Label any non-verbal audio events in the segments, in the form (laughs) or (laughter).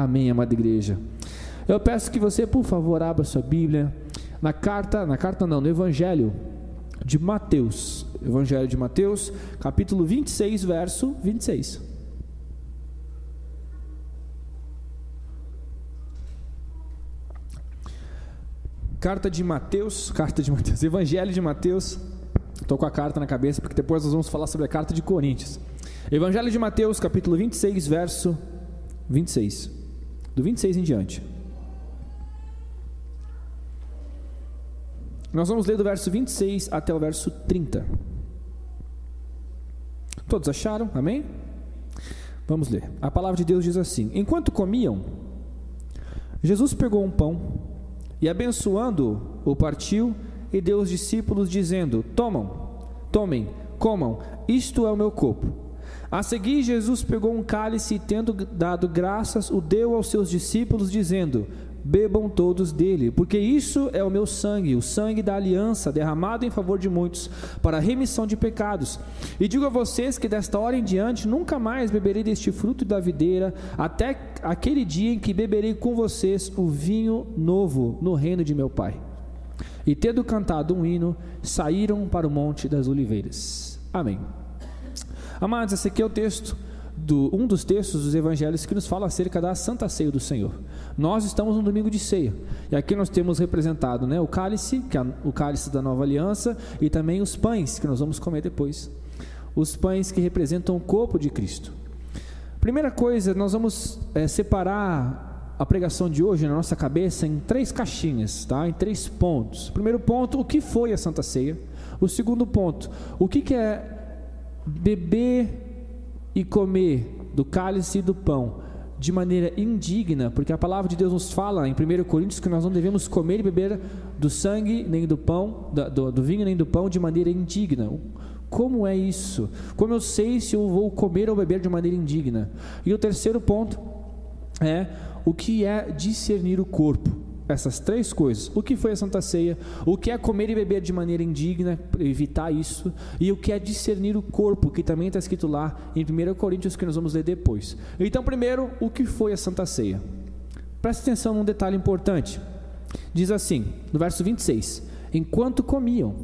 Amém, amada igreja. Eu peço que você, por favor, abra sua Bíblia na carta, na carta não, no Evangelho de Mateus. Evangelho de Mateus, capítulo 26, verso 26. Carta de Mateus, carta de Mateus, Evangelho de Mateus. Estou com a carta na cabeça porque depois nós vamos falar sobre a carta de Coríntios. Evangelho de Mateus, capítulo 26, verso 26. Do 26 em diante. Nós vamos ler do verso 26 até o verso 30. Todos acharam? Amém? Vamos ler. A palavra de Deus diz assim: Enquanto comiam, Jesus pegou um pão e, abençoando, o partiu e deu aos discípulos, dizendo: Tomam, tomem, comam, isto é o meu corpo. A seguir, Jesus pegou um cálice e, tendo dado graças, o deu aos seus discípulos, dizendo: bebam todos dele, porque isso é o meu sangue, o sangue da aliança, derramado em favor de muitos, para a remissão de pecados. E digo a vocês que desta hora em diante nunca mais beberei deste fruto da videira, até aquele dia em que beberei com vocês o vinho novo no reino de meu Pai. E tendo cantado um hino, saíram para o Monte das Oliveiras. Amém. Amados, esse aqui é o texto do, um dos textos dos evangelhos que nos fala acerca da Santa Ceia do Senhor. Nós estamos no domingo de ceia. E aqui nós temos representado né, o cálice, que é o cálice da nova aliança, e também os pães, que nós vamos comer depois. Os pães que representam o corpo de Cristo. Primeira coisa, nós vamos é, separar a pregação de hoje na nossa cabeça em três caixinhas, tá? em três pontos. Primeiro ponto, o que foi a Santa Ceia? O segundo ponto, o que, que é beber e comer do cálice e do pão de maneira indigna, porque a palavra de Deus nos fala em 1 Coríntios que nós não devemos comer e beber do sangue, nem do pão, do, do vinho, nem do pão de maneira indigna. Como é isso? Como eu sei se eu vou comer ou beber de maneira indigna? E o terceiro ponto é o que é discernir o corpo essas três coisas: o que foi a Santa Ceia, o que é comer e beber de maneira indigna, evitar isso, e o que é discernir o corpo, que também está escrito lá em 1 Coríntios, que nós vamos ler depois. Então, primeiro, o que foi a Santa Ceia? Preste atenção num detalhe importante. Diz assim, no verso 26: Enquanto comiam,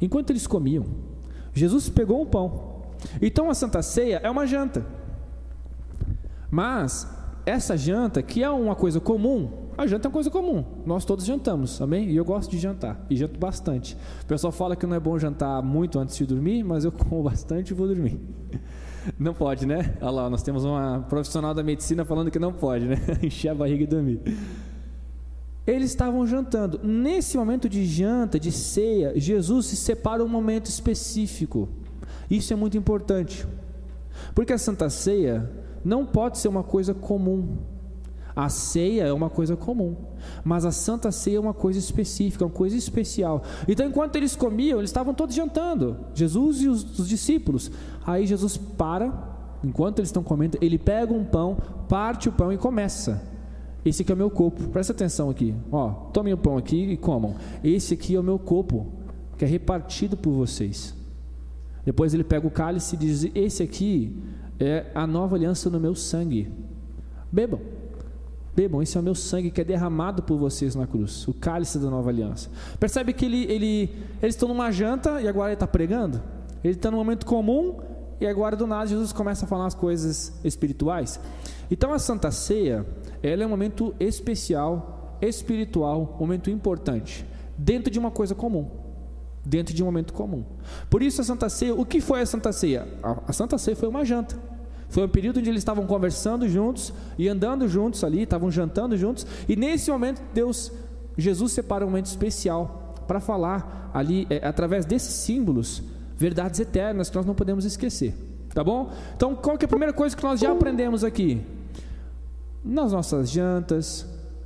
enquanto eles comiam, Jesus pegou um pão. Então a Santa Ceia é uma janta. Mas essa janta, que é uma coisa comum, a janta é uma coisa comum. Nós todos jantamos, amém? E eu gosto de jantar, e janto bastante. O pessoal fala que não é bom jantar muito antes de dormir, mas eu (laughs) como bastante e vou dormir. (laughs) Não pode, né? Olha lá, nós temos uma profissional da medicina falando que não pode, né? (laughs) Encher a barriga e dormir. Eles estavam jantando. Nesse momento de janta, de ceia, Jesus se separa um momento específico. Isso é muito importante. Porque a Santa Ceia não pode ser uma coisa comum. A ceia é uma coisa comum, mas a Santa Ceia é uma coisa específica, uma coisa especial. Então, enquanto eles comiam, eles estavam todos jantando, Jesus e os, os discípulos. Aí Jesus para, enquanto eles estão comendo, ele pega um pão, parte o pão e começa. Esse aqui é o meu corpo, presta atenção aqui. Ó, tomem o pão aqui e comam. Esse aqui é o meu corpo, que é repartido por vocês. Depois ele pega o cálice e diz: Esse aqui é a nova aliança no meu sangue. Bebam, bebam, esse é o meu sangue que é derramado por vocês na cruz, o cálice da nova aliança. Percebe que ele, ele, eles estão numa janta e agora ele está pregando? Ele está num momento comum e agora do nada Jesus começa a falar as coisas espirituais. Então a Santa Ceia, ela é um momento especial, espiritual, um momento importante, dentro de uma coisa comum dentro de um momento comum. Por isso a Santa Ceia, o que foi a Santa Ceia? A, Santa Ceia foi uma janta. Foi um período onde eles estavam conversando juntos e andando juntos ali, estavam jantando juntos, e nesse momento Deus, Jesus separa um momento especial para falar ali, é, através desses símbolos, verdades eternas que nós não podemos esquecer. Tá bom? Então, qual que é a primeira coisa que nós já aprendemos aqui? Nas nossas jantas,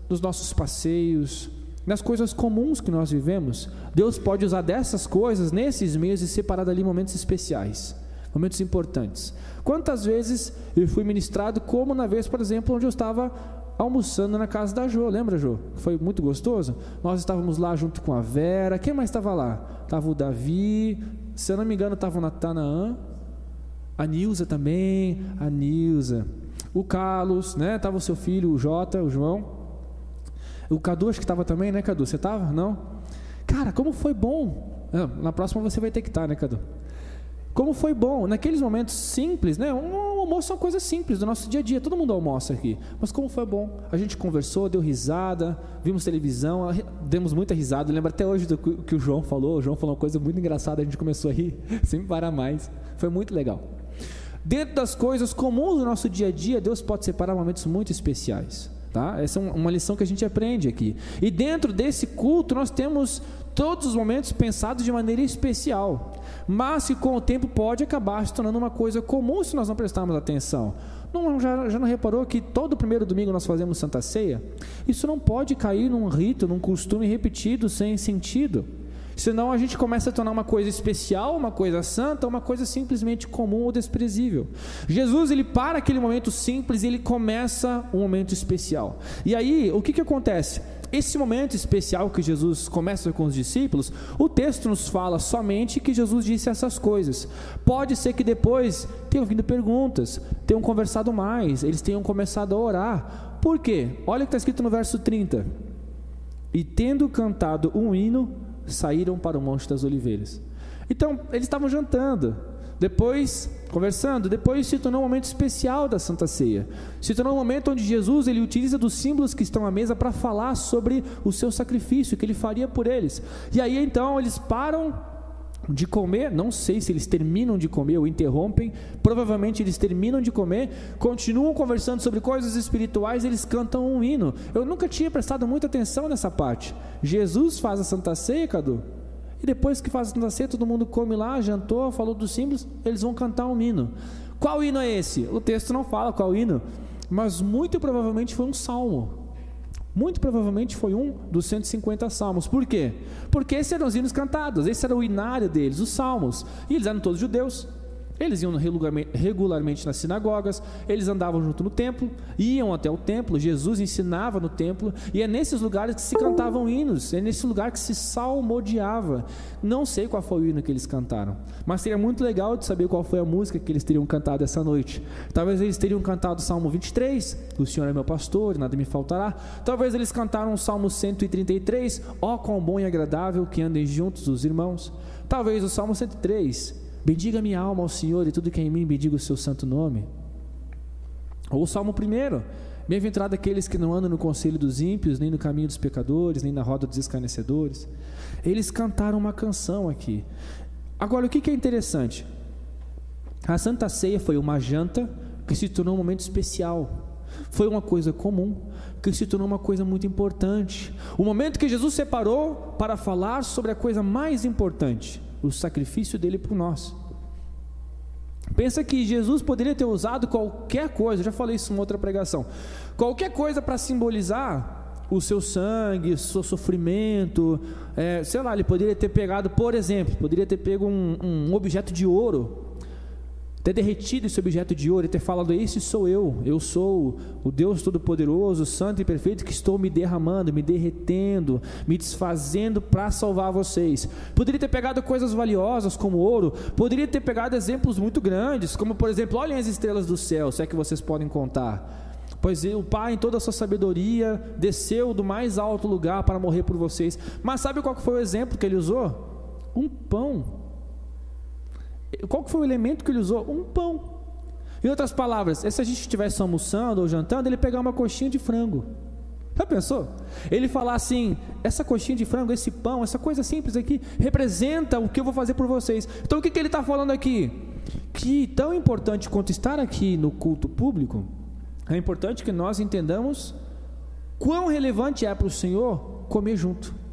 nos nossos passeios, nas coisas comuns que nós vivemos, Deus pode usar dessas coisas nesses meios e separar dali momentos especiais, momentos importantes. Quantas vezes eu fui ministrado, como na vez, por exemplo, onde eu estava almoçando na casa da Jo, lembra, Jo? Foi muito gostoso. Nós estávamos lá junto com a Vera. Quem mais estava lá? Estava o Davi, se eu não me engano, estava o Natanaã, a Nilza também, a Nilza. o Carlos, né? Tava o seu filho, o Jota, o João. O Cadu acho que estava também, né, Cadu? Você estava? Não? Cara, como foi bom. Na próxima você vai ter que estar, tá, né, Cadu? Como foi bom, naqueles momentos simples, né? Um almoço é uma coisa simples do nosso dia a dia, todo mundo almoça aqui. Mas como foi bom, a gente conversou, deu risada, vimos televisão, demos muita risada. Eu lembro até hoje do que o João falou. O João falou uma coisa muito engraçada, a gente começou a rir (laughs) sem parar mais. Foi muito legal. Dentro das coisas comuns do nosso dia a dia, Deus pode separar momentos muito especiais. Tá? Essa é uma lição que a gente aprende aqui. E dentro desse culto, nós temos todos os momentos pensados de maneira especial, mas que com o tempo pode acabar se tornando uma coisa comum se nós não prestarmos atenção. Não, já, já não reparou que todo primeiro domingo nós fazemos Santa Ceia? Isso não pode cair num rito, num costume repetido sem sentido. Senão a gente começa a tornar uma coisa especial, uma coisa santa, uma coisa simplesmente comum ou desprezível. Jesus ele para aquele momento simples e ele começa um momento especial. E aí o que, que acontece? Esse momento especial que Jesus começa com os discípulos, o texto nos fala somente que Jesus disse essas coisas. Pode ser que depois tenham vindo perguntas, tenham conversado mais, eles tenham começado a orar. Por quê? Olha o que está escrito no verso 30. E tendo cantado um hino, saíram para o Monte das Oliveiras. Então, eles estavam jantando. Depois, conversando, depois se tornou um momento especial da Santa Ceia. Se tornou um momento onde Jesus ele utiliza dos símbolos que estão à mesa para falar sobre o seu sacrifício que ele faria por eles. E aí então eles param de comer, não sei se eles terminam de comer ou interrompem, provavelmente eles terminam de comer, continuam conversando sobre coisas espirituais, eles cantam um hino. Eu nunca tinha prestado muita atenção nessa parte. Jesus faz a Santa Ceia, Cadu, e depois que faz a Santa Ceia, todo mundo come lá, jantou, falou dos símbolos, eles vão cantar um hino. Qual hino é esse? O texto não fala qual hino, mas muito provavelmente foi um salmo. Muito provavelmente foi um dos 150 salmos. Por quê? Porque esses eram os hinos cantados, esse era o inário deles, os salmos. E eles eram todos judeus. Eles iam regularmente nas sinagogas, eles andavam junto no templo, iam até o templo, Jesus ensinava no templo, e é nesses lugares que se cantavam hinos, é nesse lugar que se salmodiava. Não sei qual foi o hino que eles cantaram, mas seria muito legal de saber qual foi a música que eles teriam cantado essa noite. Talvez eles teriam cantado o Salmo 23, O Senhor é meu pastor, nada me faltará. Talvez eles cantaram o Salmo 133, Ó oh, quão bom e agradável que andem juntos os irmãos. Talvez o Salmo 103, Bendiga minha alma ao Senhor e tudo que é em mim bendiga o seu santo nome. Ou o Salmo 1. Bem-aventurado aqueles que não andam no conselho dos ímpios, nem no caminho dos pecadores, nem na roda dos escarnecedores. Eles cantaram uma canção aqui. Agora, o que é interessante? A Santa Ceia foi uma janta que se tornou um momento especial. Foi uma coisa comum que se tornou uma coisa muito importante. O momento que Jesus separou para falar sobre a coisa mais importante o sacrifício dele por nós. Pensa que Jesus poderia ter usado qualquer coisa, já falei isso em outra pregação, qualquer coisa para simbolizar o seu sangue, o seu sofrimento, é, sei lá, ele poderia ter pegado, por exemplo, poderia ter pego um, um objeto de ouro ter derretido esse objeto de ouro e ter falado: Esse sou eu, eu sou o Deus Todo-Poderoso, Santo e Perfeito, que estou me derramando, me derretendo, me desfazendo para salvar vocês. Poderia ter pegado coisas valiosas como ouro, poderia ter pegado exemplos muito grandes, como por exemplo: olhem as estrelas do céu, se é que vocês podem contar. Pois o Pai, em toda a sua sabedoria, desceu do mais alto lugar para morrer por vocês. Mas sabe qual foi o exemplo que ele usou? Um pão qual foi o elemento que ele usou? Um pão. Em outras palavras, se a gente estivesse almoçando ou jantando, ele pegar uma coxinha de frango. Já pensou? Ele falar assim: essa coxinha de frango, esse pão, essa coisa simples aqui, representa o que eu vou fazer por vocês. Então o que, que ele está falando aqui? Que tão importante quanto estar aqui no culto público, é importante que nós entendamos quão relevante é para o Senhor comer junto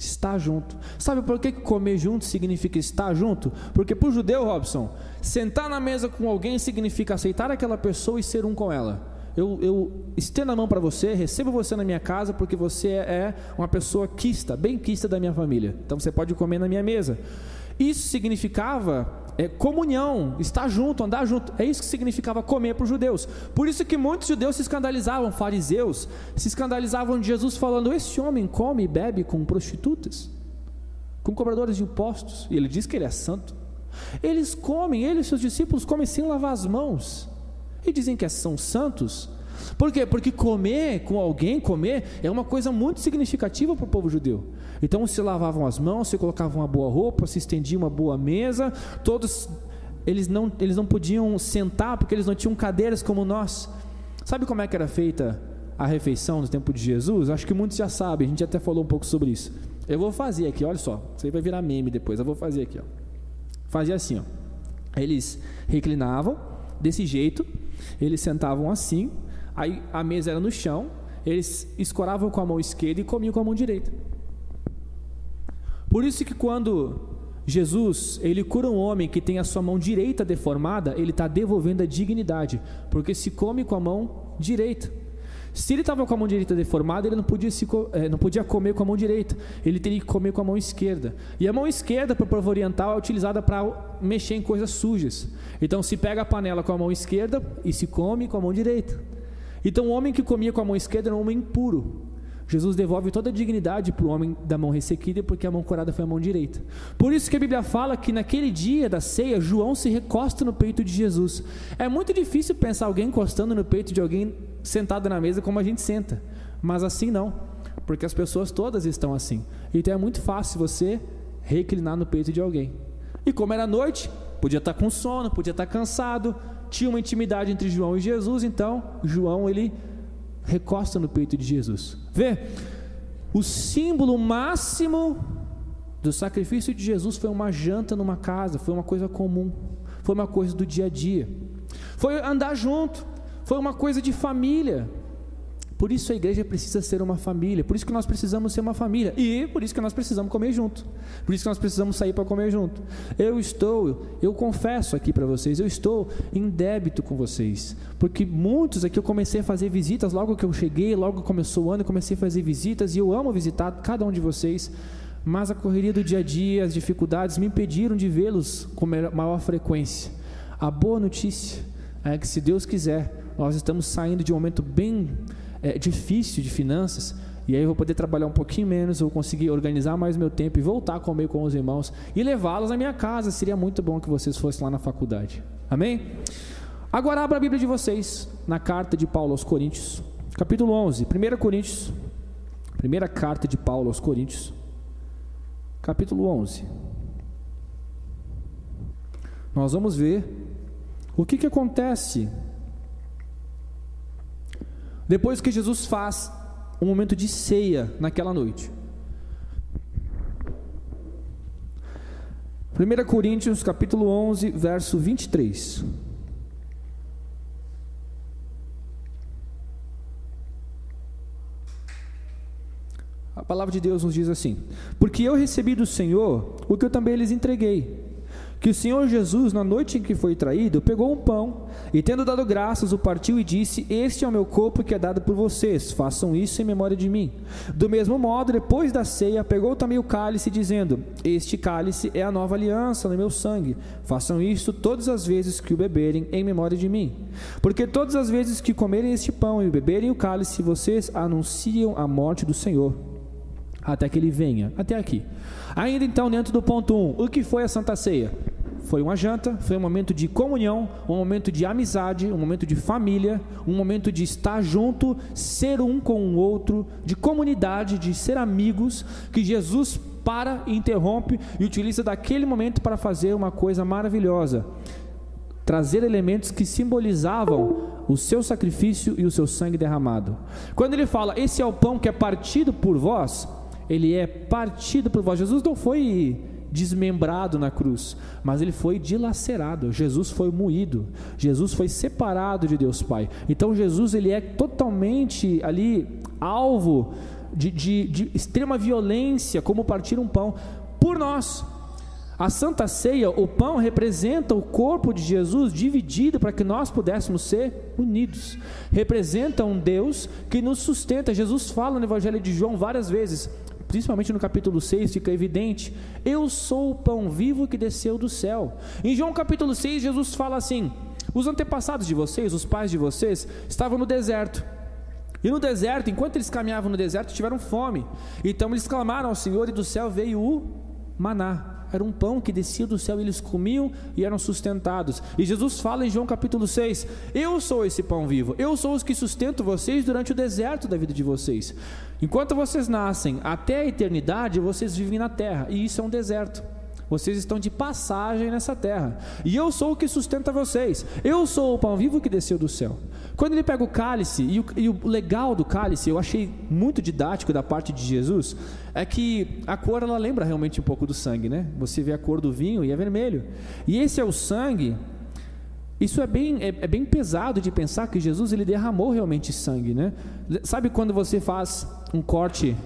estar junto. Sabe por que comer junto significa estar junto? Porque para o judeu, Robson, sentar na mesa com alguém significa aceitar aquela pessoa e ser um com ela. Eu, eu estendo a mão para você, recebo você na minha casa porque você é uma pessoa quista, bem quista da minha família. Então você pode comer na minha mesa. Isso significava é, comunhão, estar junto, andar junto. É isso que significava comer para os judeus. Por isso que muitos judeus se escandalizavam, fariseus, se escandalizavam de Jesus falando: Esse homem come e bebe com prostitutas, com cobradores de impostos. E ele diz que ele é santo. Eles comem, ele e seus discípulos comem sem lavar as mãos. E dizem que são santos. Por quê? Porque comer com alguém, comer, é uma coisa muito significativa para o povo judeu. Então se lavavam as mãos, se colocavam uma boa roupa, se estendia uma boa mesa, todos eles não, eles não podiam sentar porque eles não tinham cadeiras como nós. Sabe como é que era feita a refeição no tempo de Jesus? Acho que muitos já sabem, a gente até falou um pouco sobre isso. Eu vou fazer aqui, olha só, você vai virar meme depois, eu vou fazer aqui, ó. Fazia assim, ó. Eles reclinavam desse jeito, eles sentavam assim, aí a mesa era no chão, eles escoravam com a mão esquerda e comiam com a mão direita. Por isso que quando Jesus, ele cura um homem que tem a sua mão direita deformada, ele está devolvendo a dignidade, porque se come com a mão direita. Se ele estava com a mão direita deformada, ele não podia, se, é, não podia comer com a mão direita, ele teria que comer com a mão esquerda. E a mão esquerda, para o povo oriental, é utilizada para mexer em coisas sujas. Então se pega a panela com a mão esquerda e se come com a mão direita. Então o homem que comia com a mão esquerda era um homem impuro. Jesus devolve toda a dignidade para o homem da mão ressequida, porque a mão curada foi a mão direita. Por isso que a Bíblia fala que naquele dia da ceia, João se recosta no peito de Jesus. É muito difícil pensar alguém encostando no peito de alguém sentado na mesa como a gente senta, mas assim não, porque as pessoas todas estão assim. Então é muito fácil você reclinar no peito de alguém. E como era noite, podia estar com sono, podia estar cansado, tinha uma intimidade entre João e Jesus, então João ele recosta no peito de Jesus. Vê, o símbolo máximo do sacrifício de Jesus foi uma janta numa casa, foi uma coisa comum, foi uma coisa do dia a dia, foi andar junto, foi uma coisa de família. Por isso a igreja precisa ser uma família, por isso que nós precisamos ser uma família e por isso que nós precisamos comer junto, por isso que nós precisamos sair para comer junto. Eu estou, eu confesso aqui para vocês, eu estou em débito com vocês, porque muitos aqui eu comecei a fazer visitas logo que eu cheguei, logo começou o ano, eu comecei a fazer visitas e eu amo visitar cada um de vocês, mas a correria do dia a dia, as dificuldades me impediram de vê-los com maior frequência. A boa notícia é que se Deus quiser, nós estamos saindo de um momento bem é, difícil de finanças, e aí eu vou poder trabalhar um pouquinho menos, vou conseguir organizar mais meu tempo e voltar a comer com os irmãos e levá-los à minha casa. Seria muito bom que vocês fossem lá na faculdade. Amém? Agora abra a Bíblia de vocês na carta de Paulo aos Coríntios, capítulo 11, 1 Coríntios, primeira carta de Paulo aos Coríntios, capítulo 11. Nós vamos ver o que, que acontece depois que Jesus faz um momento de ceia naquela noite. 1 Coríntios capítulo 11, verso 23. A palavra de Deus nos diz assim: Porque eu recebi do Senhor o que eu também lhes entreguei que o Senhor Jesus, na noite em que foi traído, pegou um pão e, tendo dado graças, o partiu e disse: Este é o meu corpo que é dado por vocês, façam isso em memória de mim. Do mesmo modo, depois da ceia, pegou também o cálice, dizendo: Este cálice é a nova aliança no meu sangue, façam isso todas as vezes que o beberem em memória de mim. Porque todas as vezes que comerem este pão e beberem o cálice, vocês anunciam a morte do Senhor até que ele venha. Até aqui. Ainda então, dentro do ponto 1, um, o que foi a Santa Ceia? Foi uma janta, foi um momento de comunhão, um momento de amizade, um momento de família, um momento de estar junto, ser um com o outro, de comunidade, de ser amigos, que Jesus para, interrompe e utiliza daquele momento para fazer uma coisa maravilhosa trazer elementos que simbolizavam o seu sacrifício e o seu sangue derramado. Quando ele fala, esse é o pão que é partido por vós, ele é partido por vós. Jesus não foi desmembrado na cruz, mas ele foi dilacerado. Jesus foi moído. Jesus foi separado de Deus Pai. Então Jesus ele é totalmente ali alvo de, de, de extrema violência, como partir um pão por nós. A Santa Ceia, o pão representa o corpo de Jesus dividido para que nós pudéssemos ser unidos. Representa um Deus que nos sustenta. Jesus fala no Evangelho de João várias vezes: principalmente no capítulo 6, fica evidente: Eu sou o pão vivo que desceu do céu. Em João capítulo 6, Jesus fala assim: Os antepassados de vocês, os pais de vocês, estavam no deserto. E no deserto, enquanto eles caminhavam no deserto, tiveram fome. Então eles clamaram ao Senhor e do céu veio o maná. Era um pão que descia do céu, e eles comiam e eram sustentados. E Jesus fala em João capítulo 6: Eu sou esse pão vivo, eu sou os que sustento vocês durante o deserto da vida de vocês. Enquanto vocês nascem até a eternidade, vocês vivem na terra, e isso é um deserto. Vocês estão de passagem nessa terra. E eu sou o que sustenta vocês. Eu sou o pão vivo que desceu do céu. Quando ele pega o cálice, e o, e o legal do cálice, eu achei muito didático da parte de Jesus, é que a cor ela lembra realmente um pouco do sangue, né? Você vê a cor do vinho e é vermelho. E esse é o sangue. Isso é bem, é, é bem pesado de pensar que Jesus ele derramou realmente sangue, né? Sabe quando você faz um corte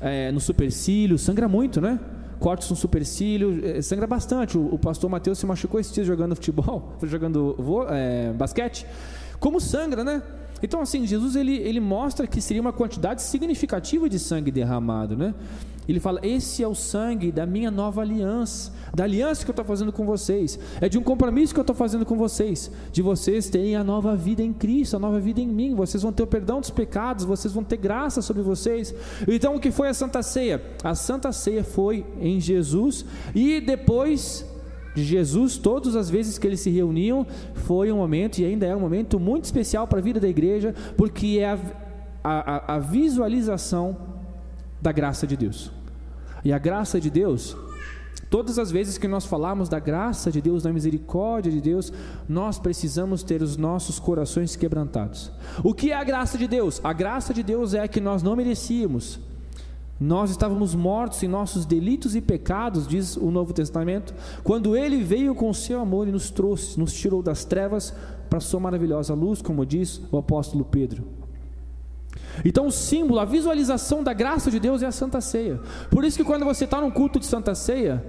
é, no supercílio, sangra muito, né? Cortes no supercílio, é, sangra bastante. O, o pastor Mateus se machucou esse dia jogando futebol, (laughs) jogando é, basquete. Como sangra, né? Então, assim, Jesus ele, ele mostra que seria uma quantidade significativa de sangue derramado, né? Ele fala: Esse é o sangue da minha nova aliança, da aliança que eu estou fazendo com vocês, é de um compromisso que eu estou fazendo com vocês, de vocês terem a nova vida em Cristo, a nova vida em mim. Vocês vão ter o perdão dos pecados, vocês vão ter graça sobre vocês. Então, o que foi a Santa Ceia? A Santa Ceia foi em Jesus e depois de Jesus, todas as vezes que eles se reuniam, foi um momento e ainda é um momento muito especial para a vida da igreja, porque é a, a, a visualização da graça de Deus. E a graça de Deus, todas as vezes que nós falamos da graça de Deus, da misericórdia de Deus, nós precisamos ter os nossos corações quebrantados. O que é a graça de Deus? A graça de Deus é que nós não merecíamos. Nós estávamos mortos em nossos delitos e pecados, diz o Novo Testamento, quando Ele veio com o seu amor e nos trouxe, nos tirou das trevas para a sua maravilhosa luz, como diz o apóstolo Pedro. Então, o símbolo, a visualização da graça de Deus é a Santa Ceia. Por isso que quando você está num culto de Santa Ceia,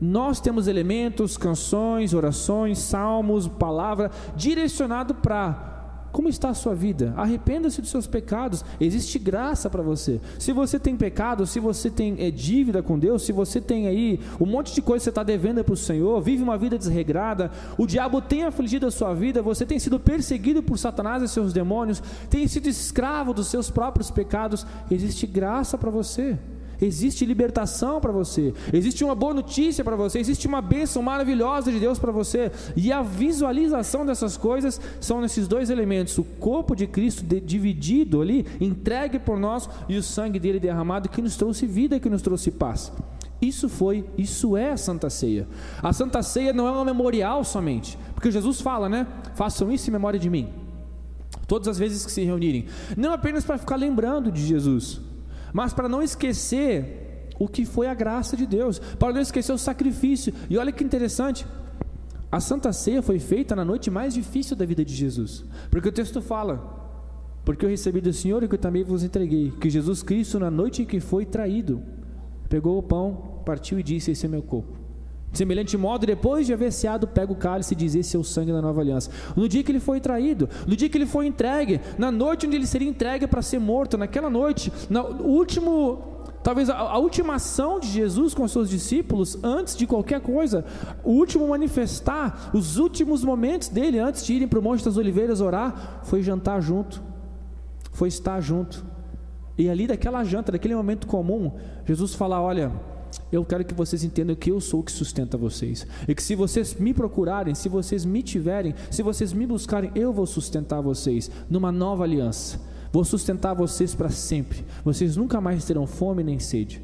nós temos elementos, canções, orações, salmos, palavra direcionado para como está a sua vida? Arrependa-se dos seus pecados. Existe graça para você. Se você tem pecado, se você tem é, dívida com Deus, se você tem aí um monte de coisa que você está devendo para o Senhor, vive uma vida desregrada, o diabo tem afligido a sua vida, você tem sido perseguido por Satanás e seus demônios, tem sido escravo dos seus próprios pecados, existe graça para você. Existe libertação para você, existe uma boa notícia para você, existe uma bênção maravilhosa de Deus para você, e a visualização dessas coisas são nesses dois elementos: o corpo de Cristo de, dividido ali, entregue por nós, e o sangue dele derramado que nos trouxe vida, que nos trouxe paz. Isso foi, isso é a Santa Ceia. A Santa Ceia não é um memorial somente, porque Jesus fala, né? Façam isso em memória de mim. Todas as vezes que se reunirem, não apenas para ficar lembrando de Jesus, mas para não esquecer o que foi a graça de Deus, para não esquecer o sacrifício. E olha que interessante, a Santa Ceia foi feita na noite mais difícil da vida de Jesus, porque o texto fala: Porque eu recebi do Senhor e que eu também vos entreguei, que Jesus Cristo, na noite em que foi traído, pegou o pão, partiu e disse: Esse é meu corpo. De semelhante modo, depois de haver ceado, pega o cálice e diz: Esse é o sangue da nova aliança. No dia que ele foi traído, no dia que ele foi entregue, na noite onde ele seria entregue para ser morto, naquela noite, no último, talvez a, a, última ação de Jesus com seus discípulos, antes de qualquer coisa, o último manifestar, os últimos momentos dele, antes de irem para o Monte das Oliveiras orar, foi jantar junto, foi estar junto. E ali, daquela janta, daquele momento comum, Jesus fala: Olha eu quero que vocês entendam que eu sou o que sustenta vocês. E que se vocês me procurarem, se vocês me tiverem, se vocês me buscarem, eu vou sustentar vocês numa nova aliança. Vou sustentar vocês para sempre. Vocês nunca mais terão fome nem sede.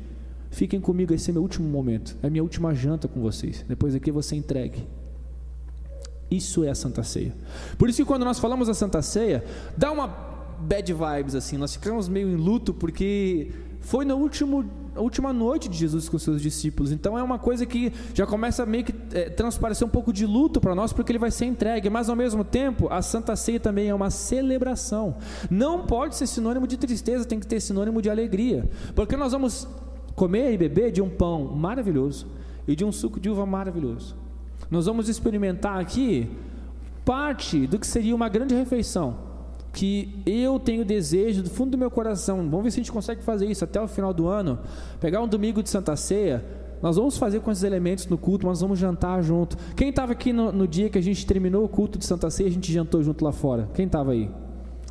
Fiquem comigo, esse é meu último momento. É minha última janta com vocês. Depois aqui você entregue. Isso é a Santa Ceia. Por isso que quando nós falamos da Santa Ceia, dá uma bad vibes assim. Nós ficamos meio em luto porque foi no último a última noite de Jesus com seus discípulos. Então é uma coisa que já começa meio que é, transparecer um pouco de luto para nós, porque ele vai ser entregue. Mas ao mesmo tempo, a Santa Ceia também é uma celebração. Não pode ser sinônimo de tristeza, tem que ter sinônimo de alegria. Porque nós vamos comer e beber de um pão maravilhoso e de um suco de uva maravilhoso. Nós vamos experimentar aqui parte do que seria uma grande refeição que eu tenho desejo do fundo do meu coração. Vamos ver se a gente consegue fazer isso até o final do ano. Pegar um domingo de Santa Ceia. Nós vamos fazer com esses elementos no culto, mas vamos jantar junto. Quem estava aqui no, no, dia que a gente terminou o culto de Santa Ceia, a gente jantou junto lá fora? Quem estava aí?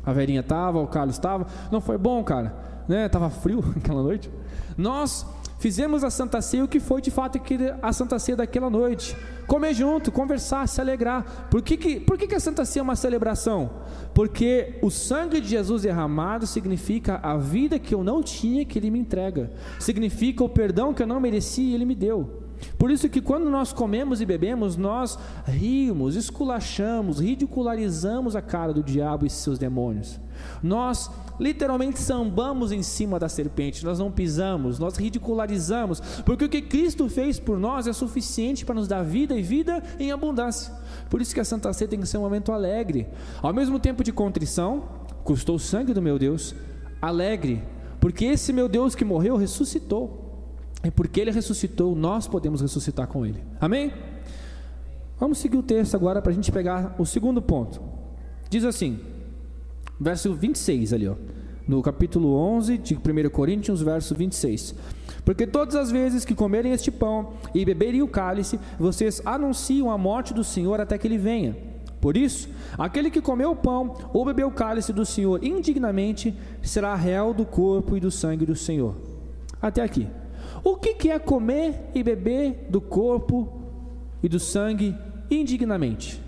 A Verinha estava, o Carlos estava. Não foi bom, cara? Né? Tava frio (laughs) aquela noite. Nós Fizemos a Santa Ceia o que foi de fato a Santa Ceia daquela noite. Comer junto, conversar, se alegrar. Por que, que, por que, que a Santa Ceia é uma celebração? Porque o sangue de Jesus derramado significa a vida que eu não tinha que Ele me entrega. Significa o perdão que eu não merecia e Ele me deu. Por isso que quando nós comemos e bebemos, nós rimos, esculachamos, ridicularizamos a cara do diabo e seus demônios. Nós literalmente sambamos em cima da serpente, nós não pisamos, nós ridicularizamos, porque o que Cristo fez por nós é suficiente para nos dar vida e vida em abundância. Por isso que a Santa Ceia tem que ser um momento alegre, ao mesmo tempo de contrição, custou o sangue do meu Deus, alegre, porque esse meu Deus que morreu ressuscitou. E porque ele ressuscitou, nós podemos ressuscitar com ele. Amém? Vamos seguir o texto agora para a gente pegar o segundo ponto. Diz assim: verso 26 ali, ó, no capítulo 11 de 1 Coríntios, verso 26. Porque todas as vezes que comerem este pão e beberem o cálice, vocês anunciam a morte do Senhor até que ele venha. Por isso, aquele que comeu o pão ou bebeu o cálice do Senhor indignamente será réu do corpo e do sangue do Senhor. Até aqui. O que é comer e beber do corpo e do sangue indignamente?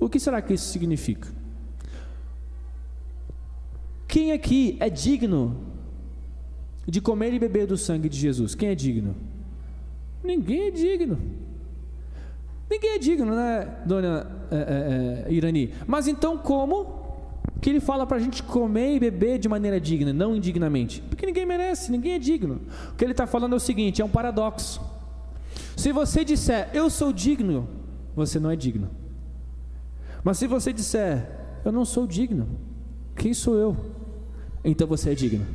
O que será que isso significa? Quem aqui é digno de comer e beber do sangue de Jesus? Quem é digno? Ninguém é digno. Ninguém é digno, né, dona é, é, Irani? Mas então, como que ele fala para a gente comer e beber de maneira digna, não indignamente? Porque ninguém merece, ninguém é digno. O que ele está falando é o seguinte: é um paradoxo. Se você disser, eu sou digno, você não é digno. Mas se você disser, eu não sou digno, quem sou eu? então você é digno.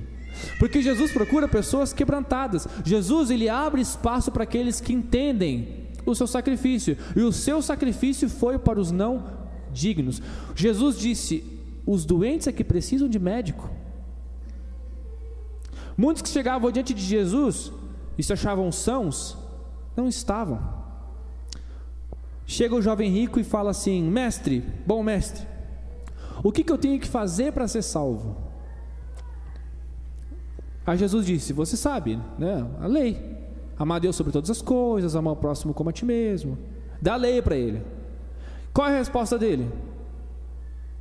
Porque Jesus procura pessoas quebrantadas. Jesus ele abre espaço para aqueles que entendem o seu sacrifício. E o seu sacrifício foi para os não dignos. Jesus disse: os doentes é que precisam de médico. Muitos que chegavam diante de Jesus e se achavam sãos, não estavam. Chega o jovem rico e fala assim: Mestre, bom mestre, o que, que eu tenho que fazer para ser salvo? Aí Jesus disse: Você sabe, né? A lei. Amar Deus sobre todas as coisas, amar o próximo como a ti mesmo. Dá a lei para ele. Qual é a resposta dele?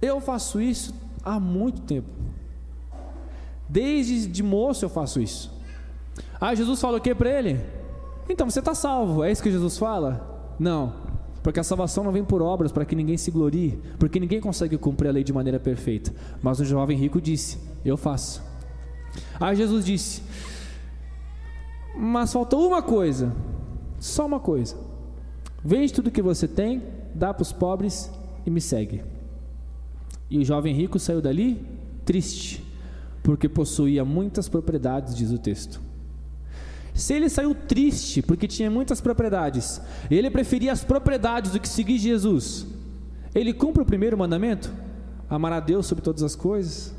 Eu faço isso há muito tempo. Desde de moço eu faço isso. Aí Jesus fala o que para ele? Então você está salvo. É isso que Jesus fala? Não. Porque a salvação não vem por obras para que ninguém se glorie, porque ninguém consegue cumprir a lei de maneira perfeita. Mas o jovem rico disse: Eu faço. Aí Jesus disse: Mas falta uma coisa, só uma coisa. Vende tudo que você tem, dá para os pobres e me segue. E o jovem rico saiu dali triste, porque possuía muitas propriedades, diz o texto. Se ele saiu triste porque tinha muitas propriedades, ele preferia as propriedades do que seguir Jesus, ele cumpre o primeiro mandamento? Amar a Deus sobre todas as coisas?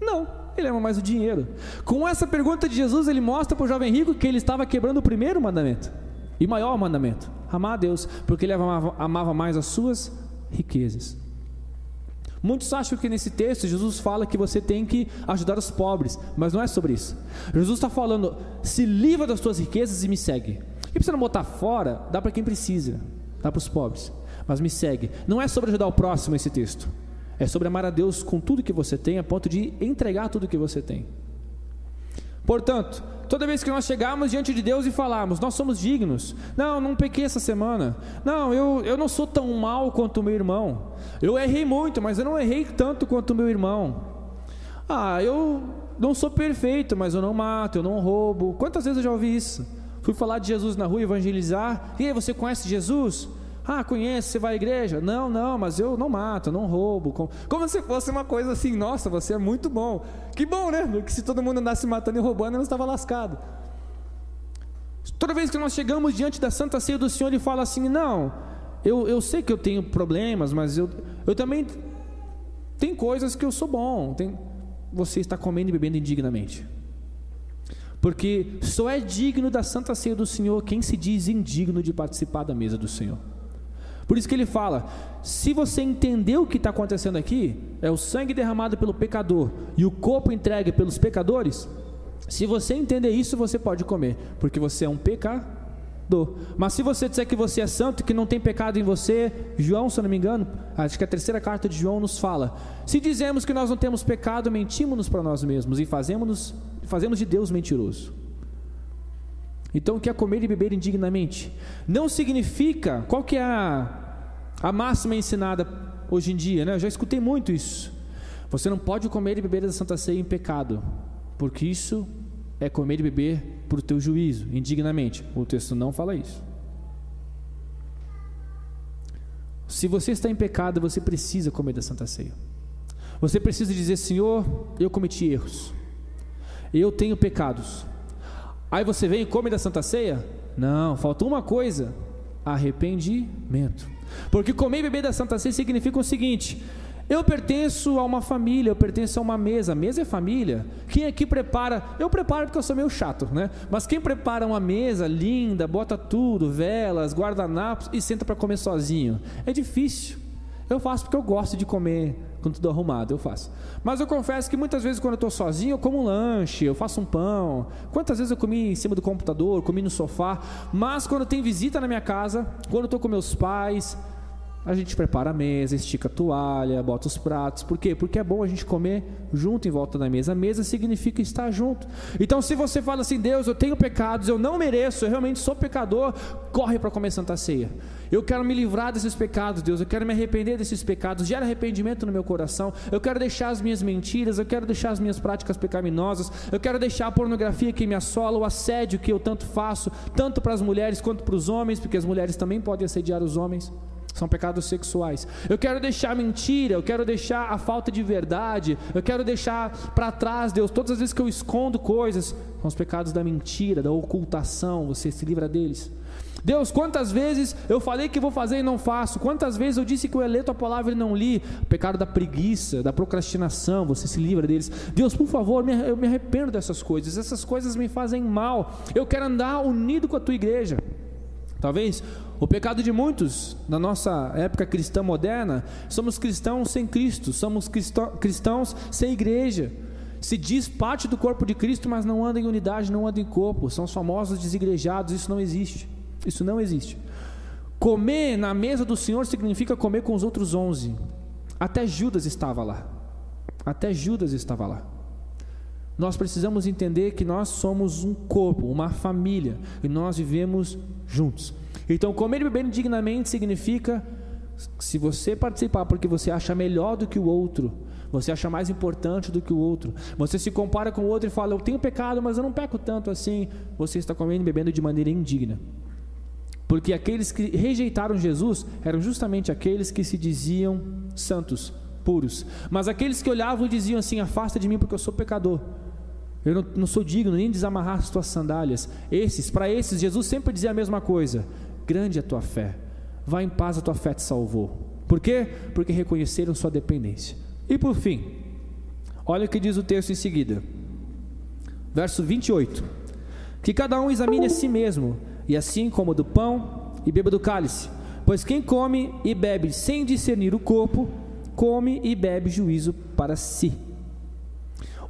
Não ele ama mais o dinheiro. Com essa pergunta de Jesus, ele mostra para o jovem rico que ele estava quebrando o primeiro mandamento e maior mandamento: amar a Deus, porque ele amava, amava mais as suas riquezas. Muitos acham que nesse texto Jesus fala que você tem que ajudar os pobres, mas não é sobre isso. Jesus está falando: se livra das tuas riquezas e me segue. E você não botar fora, dá para quem precisa, dá para os pobres, mas me segue. Não é sobre ajudar o próximo esse texto. É sobre amar a Deus com tudo que você tem, a ponto de entregar tudo que você tem. Portanto, toda vez que nós chegarmos diante de Deus e falarmos, nós somos dignos. Não, não pequei essa semana. Não, eu, eu não sou tão mal quanto o meu irmão. Eu errei muito, mas eu não errei tanto quanto o meu irmão. Ah, eu não sou perfeito, mas eu não mato, eu não roubo. Quantas vezes eu já ouvi isso? Fui falar de Jesus na rua, evangelizar. E aí, você conhece Jesus? Ah, conhece, você vai à igreja? Não, não, mas eu não mato, não roubo. Como, como se fosse uma coisa assim, nossa, você é muito bom. Que bom, né? Porque se todo mundo andasse matando e roubando, não estava lascado. Toda vez que nós chegamos diante da Santa Ceia do Senhor, Ele fala assim: Não, eu, eu sei que eu tenho problemas, mas eu, eu também. Tem coisas que eu sou bom. Tem, você está comendo e bebendo indignamente. Porque só é digno da Santa Ceia do Senhor quem se diz indigno de participar da mesa do Senhor. Por isso que ele fala: se você entender o que está acontecendo aqui, é o sangue derramado pelo pecador e o corpo entregue pelos pecadores, Se você entender isso, você pode comer, porque você é um pecador. Mas se você disser que você é santo, que não tem pecado em você, João, se eu não me engano, acho que a terceira carta de João nos fala: se dizemos que nós não temos pecado, mentimos-nos para nós mesmos e fazemos, fazemos de Deus mentiroso. Então, o que é comer e beber indignamente? Não significa, qual que é a, a máxima ensinada hoje em dia, né? Eu já escutei muito isso. Você não pode comer e beber da Santa Ceia em pecado, porque isso é comer e beber por teu juízo, indignamente. O texto não fala isso. Se você está em pecado, você precisa comer da Santa Ceia. Você precisa dizer: Senhor, eu cometi erros, eu tenho pecados. Aí você vem e come da Santa Ceia? Não, falta uma coisa: arrependimento. Porque comer e beber da Santa Ceia significa o seguinte: eu pertenço a uma família, eu pertenço a uma mesa. Mesa é família. Quem aqui prepara? Eu preparo porque eu sou meio chato, né? Mas quem prepara uma mesa linda, bota tudo, velas, guardanapos e senta para comer sozinho? É difícil. Eu faço porque eu gosto de comer com tudo arrumado, eu faço. Mas eu confesso que muitas vezes quando eu estou sozinho, eu como um lanche, eu faço um pão. Quantas vezes eu comi em cima do computador, comi no sofá. Mas quando tem visita na minha casa, quando eu estou com meus pais, a gente prepara a mesa, estica a toalha, bota os pratos. Por quê? Porque é bom a gente comer junto em volta da mesa. A mesa significa estar junto. Então, se você fala assim, Deus, eu tenho pecados, eu não mereço, eu realmente sou pecador, corre para comer Santa Ceia. Eu quero me livrar desses pecados, Deus. Eu quero me arrepender desses pecados. Gera arrependimento no meu coração. Eu quero deixar as minhas mentiras. Eu quero deixar as minhas práticas pecaminosas. Eu quero deixar a pornografia que me assola, o assédio que eu tanto faço, tanto para as mulheres quanto para os homens, porque as mulheres também podem assediar os homens. São pecados sexuais. Eu quero deixar mentira, eu quero deixar a falta de verdade, eu quero deixar para trás, Deus, todas as vezes que eu escondo coisas, são os pecados da mentira, da ocultação, você se livra deles. Deus, quantas vezes eu falei que vou fazer e não faço? Quantas vezes eu disse que eu ia ler tua palavra e não li? O pecado da preguiça, da procrastinação, você se livra deles. Deus, por favor, eu me arrependo dessas coisas. Essas coisas me fazem mal. Eu quero andar unido com a tua igreja. Talvez o pecado de muitos na nossa época cristã moderna, somos cristãos sem Cristo, somos cristãos sem igreja. Se diz parte do corpo de Cristo, mas não anda em unidade, não anda em corpo. São os famosos desigrejados, isso não existe. Isso não existe. Comer na mesa do Senhor significa comer com os outros onze. Até Judas estava lá. Até Judas estava lá. Nós precisamos entender que nós somos um corpo, uma família, e nós vivemos juntos. Então, comer e beber dignamente significa se você participar porque você acha melhor do que o outro, você acha mais importante do que o outro, você se compara com o outro e fala: Eu tenho pecado, mas eu não peco tanto assim. Você está comendo e bebendo de maneira indigna. Porque aqueles que rejeitaram Jesus eram justamente aqueles que se diziam santos, puros. Mas aqueles que olhavam e diziam assim: Afasta de mim porque eu sou pecador. Eu não, não sou digno nem de desamarrar as tuas sandálias. Esses, para esses, Jesus sempre dizia a mesma coisa: Grande a tua fé. Vá em paz, a tua fé te salvou. Por quê? Porque reconheceram sua dependência. E por fim, olha o que diz o texto em seguida. Verso 28. Que cada um examine a si mesmo, e assim como do pão e beba do cálice. Pois quem come e bebe sem discernir o corpo, come e bebe juízo para si.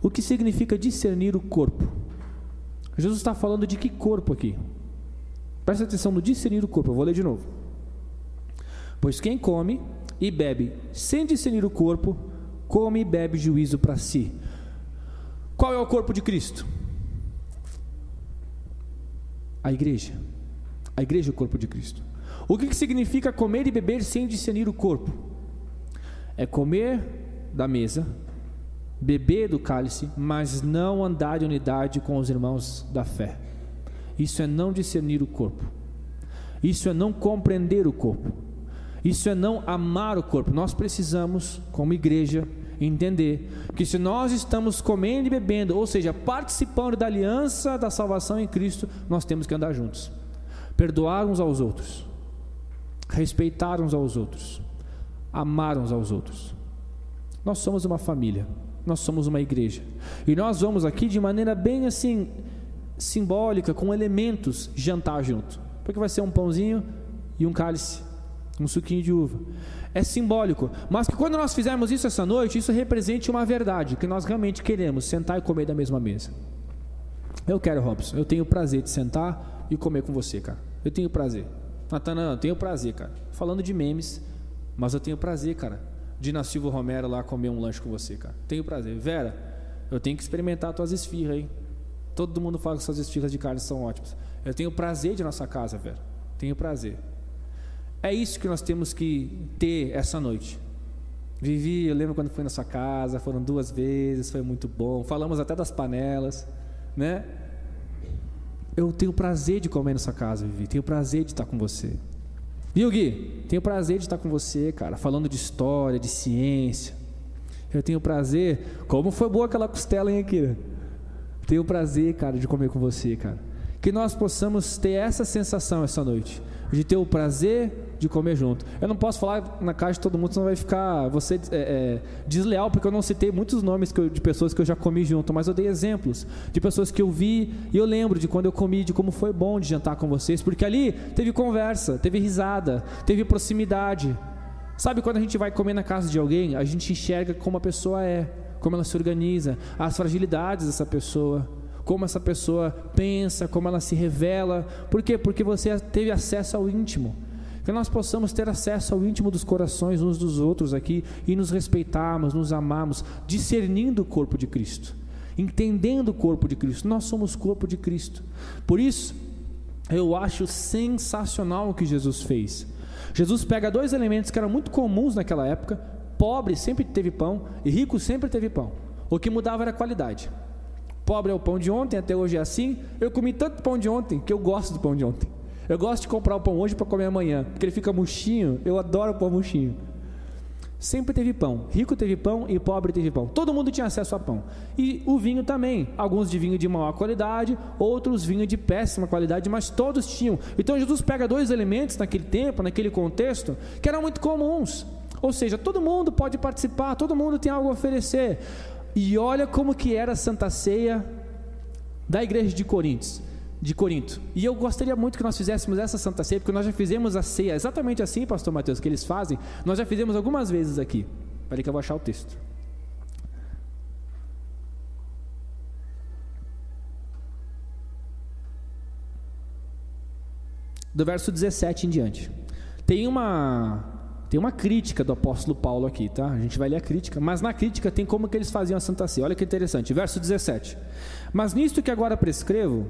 O que significa discernir o corpo? Jesus está falando de que corpo aqui? Presta atenção no discernir o corpo, eu vou ler de novo. Pois quem come e bebe sem discernir o corpo, come e bebe juízo para si. Qual é o corpo de Cristo? A igreja. A igreja é o corpo de Cristo. O que, que significa comer e beber sem discernir o corpo? É comer da mesa beber do cálice, mas não andar em unidade com os irmãos da fé. Isso é não discernir o corpo. Isso é não compreender o corpo. Isso é não amar o corpo. Nós precisamos, como igreja, entender que se nós estamos comendo e bebendo, ou seja, participando da aliança da salvação em Cristo, nós temos que andar juntos. Perdoar uns aos outros. Respeitar uns aos outros. Amar uns aos outros. Nós somos uma família nós somos uma igreja. E nós vamos aqui de maneira bem assim simbólica, com elementos, jantar junto. Porque vai ser um pãozinho e um cálice, um suquinho de uva. É simbólico, mas que quando nós fizermos isso essa noite, isso represente uma verdade, que nós realmente queremos sentar e comer da mesma mesa. Eu quero, Robson. Eu tenho o prazer de sentar e comer com você, cara. Eu tenho prazer. Natana, eu tenho prazer, cara. Falando de memes, mas eu tenho prazer, cara, de na Silva Romero lá comer um lanche com você, cara. Tenho prazer. Vera, eu tenho que experimentar tuas esfirras aí. Todo mundo fala que suas esfirras de carne são ótimas. Eu tenho prazer de nossa casa, Vera. Tenho prazer. É isso que nós temos que ter essa noite. Vivi, eu lembro quando fui na sua casa, foram duas vezes, foi muito bom. Falamos até das panelas, né? Eu tenho prazer de comer na sua casa, Vivi. Tenho prazer de estar com você. Viu, Gui? Tenho prazer de estar com você, cara, falando de história, de ciência. Eu tenho prazer. Como foi boa aquela costela, hein, Akira? Tenho prazer, cara, de comer com você, cara. Que nós possamos ter essa sensação essa noite, de ter o prazer de comer junto. Eu não posso falar na casa de todo mundo, senão vai ficar você é, é, desleal, porque eu não citei muitos nomes eu, de pessoas que eu já comi junto, mas eu dei exemplos de pessoas que eu vi e eu lembro de quando eu comi, de como foi bom de jantar com vocês, porque ali teve conversa, teve risada, teve proximidade. Sabe quando a gente vai comer na casa de alguém, a gente enxerga como a pessoa é, como ela se organiza, as fragilidades dessa pessoa como essa pessoa pensa, como ela se revela. Por quê? Porque você teve acesso ao íntimo que nós possamos ter acesso ao íntimo dos corações uns dos outros aqui e nos respeitarmos, nos amarmos, discernindo o corpo de Cristo, entendendo o corpo de Cristo. Nós somos corpo de Cristo. Por isso, eu acho sensacional o que Jesus fez. Jesus pega dois elementos que eram muito comuns naquela época: pobre sempre teve pão e rico sempre teve pão. O que mudava era a qualidade. Pobre é o pão de ontem, até hoje é assim. Eu comi tanto pão de ontem que eu gosto do pão de ontem. Eu gosto de comprar o pão hoje para comer amanhã, porque ele fica murchinho. Eu adoro o pão murchinho. Sempre teve pão. Rico teve pão e pobre teve pão. Todo mundo tinha acesso a pão. E o vinho também. Alguns de vinho de maior qualidade, outros vinho de péssima qualidade, mas todos tinham. Então Jesus pega dois elementos naquele tempo, naquele contexto, que eram muito comuns. Ou seja, todo mundo pode participar, todo mundo tem algo a oferecer. E olha como que era a Santa Ceia da igreja de Coríntios de Corinto. E eu gostaria muito que nós fizéssemos essa Santa Ceia, porque nós já fizemos a ceia exatamente assim, pastor Mateus, que eles fazem. Nós já fizemos algumas vezes aqui. Peraí que eu vou achar o texto. Do verso 17 em diante. Tem uma tem uma crítica do apóstolo Paulo aqui, tá? A gente vai ler a crítica, mas na crítica tem como que eles faziam a Santa Ceia. Olha que interessante, verso 17. Mas nisto que agora prescrevo,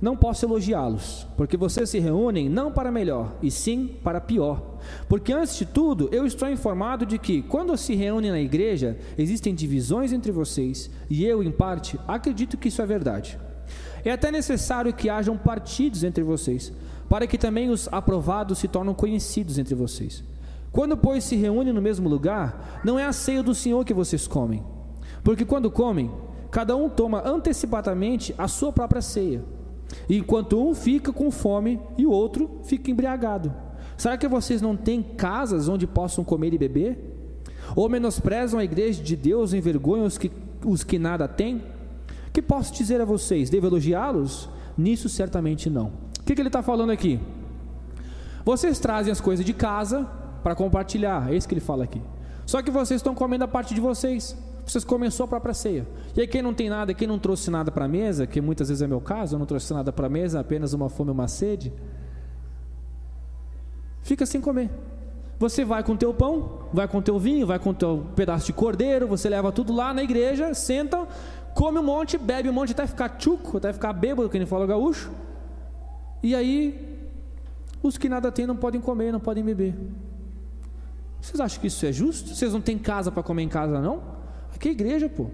não posso elogiá-los, porque vocês se reúnem não para melhor, e sim para pior. Porque antes de tudo, eu estou informado de que, quando se reúnem na igreja, existem divisões entre vocês, e eu, em parte, acredito que isso é verdade. É até necessário que hajam partidos entre vocês, para que também os aprovados se tornem conhecidos entre vocês. Quando, pois, se reúnem no mesmo lugar, não é a ceia do Senhor que vocês comem, porque quando comem, cada um toma antecipadamente a sua própria ceia enquanto um fica com fome e o outro fica embriagado. Será que vocês não têm casas onde possam comer e beber? Ou menosprezam a igreja de Deus, envergonham os que, os que nada têm? Que posso dizer a vocês? Devo elogiá-los? Nisso certamente não. O que, que ele está falando aqui? Vocês trazem as coisas de casa para compartilhar, é isso que ele fala aqui. Só que vocês estão comendo a parte de vocês vocês comem a própria ceia. E aí quem não tem nada, quem não trouxe nada para a mesa, que muitas vezes é meu caso, eu não trouxe nada para a mesa, apenas uma fome uma sede, fica sem comer. Você vai com teu pão, vai com teu vinho, vai com teu pedaço de cordeiro, você leva tudo lá na igreja, senta, come um monte, bebe um monte até ficar tchuco, até ficar bêbado, que nem fala gaúcho. E aí, os que nada têm não podem comer, não podem beber. Vocês acham que isso é justo? Vocês não têm casa para comer em casa, não? Aqui é igreja, pô.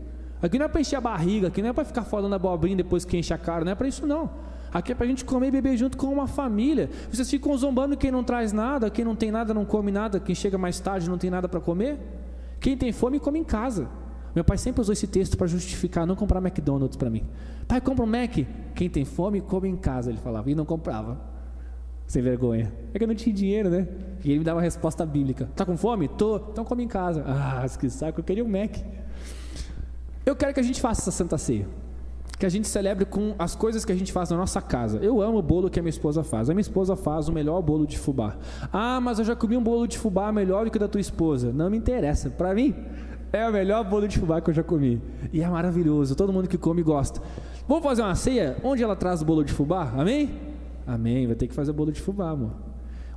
Aqui não é para encher a barriga, aqui não é para ficar falando abobrinha depois que enche a cara, não é para isso não. Aqui é para a gente comer e beber junto com uma família. Vocês ficam zombando quem não traz nada, quem não tem nada não come nada, quem chega mais tarde não tem nada para comer. Quem tem fome come em casa. Meu pai sempre usou esse texto para justificar não comprar McDonald's para mim. Pai, compra um Mac. Quem tem fome come em casa, ele falava. E não comprava. Sem vergonha. É que eu não tinha dinheiro, né? E ele me dava uma resposta bíblica. Tá com fome? Tô. Então come em casa. Ah, que saco, eu queria um Mac. Eu quero que a gente faça essa Santa Ceia. Que a gente celebre com as coisas que a gente faz na nossa casa. Eu amo o bolo que a minha esposa faz. A minha esposa faz o melhor bolo de fubá. Ah, mas eu já comi um bolo de fubá melhor do que o da tua esposa. Não me interessa. Para mim, É o melhor bolo de fubá que eu já comi. E é maravilhoso, todo mundo que come gosta. Vamos fazer uma ceia onde ela traz o bolo de fubá? Amém? Amém. Vai ter que fazer bolo de fubá, amor.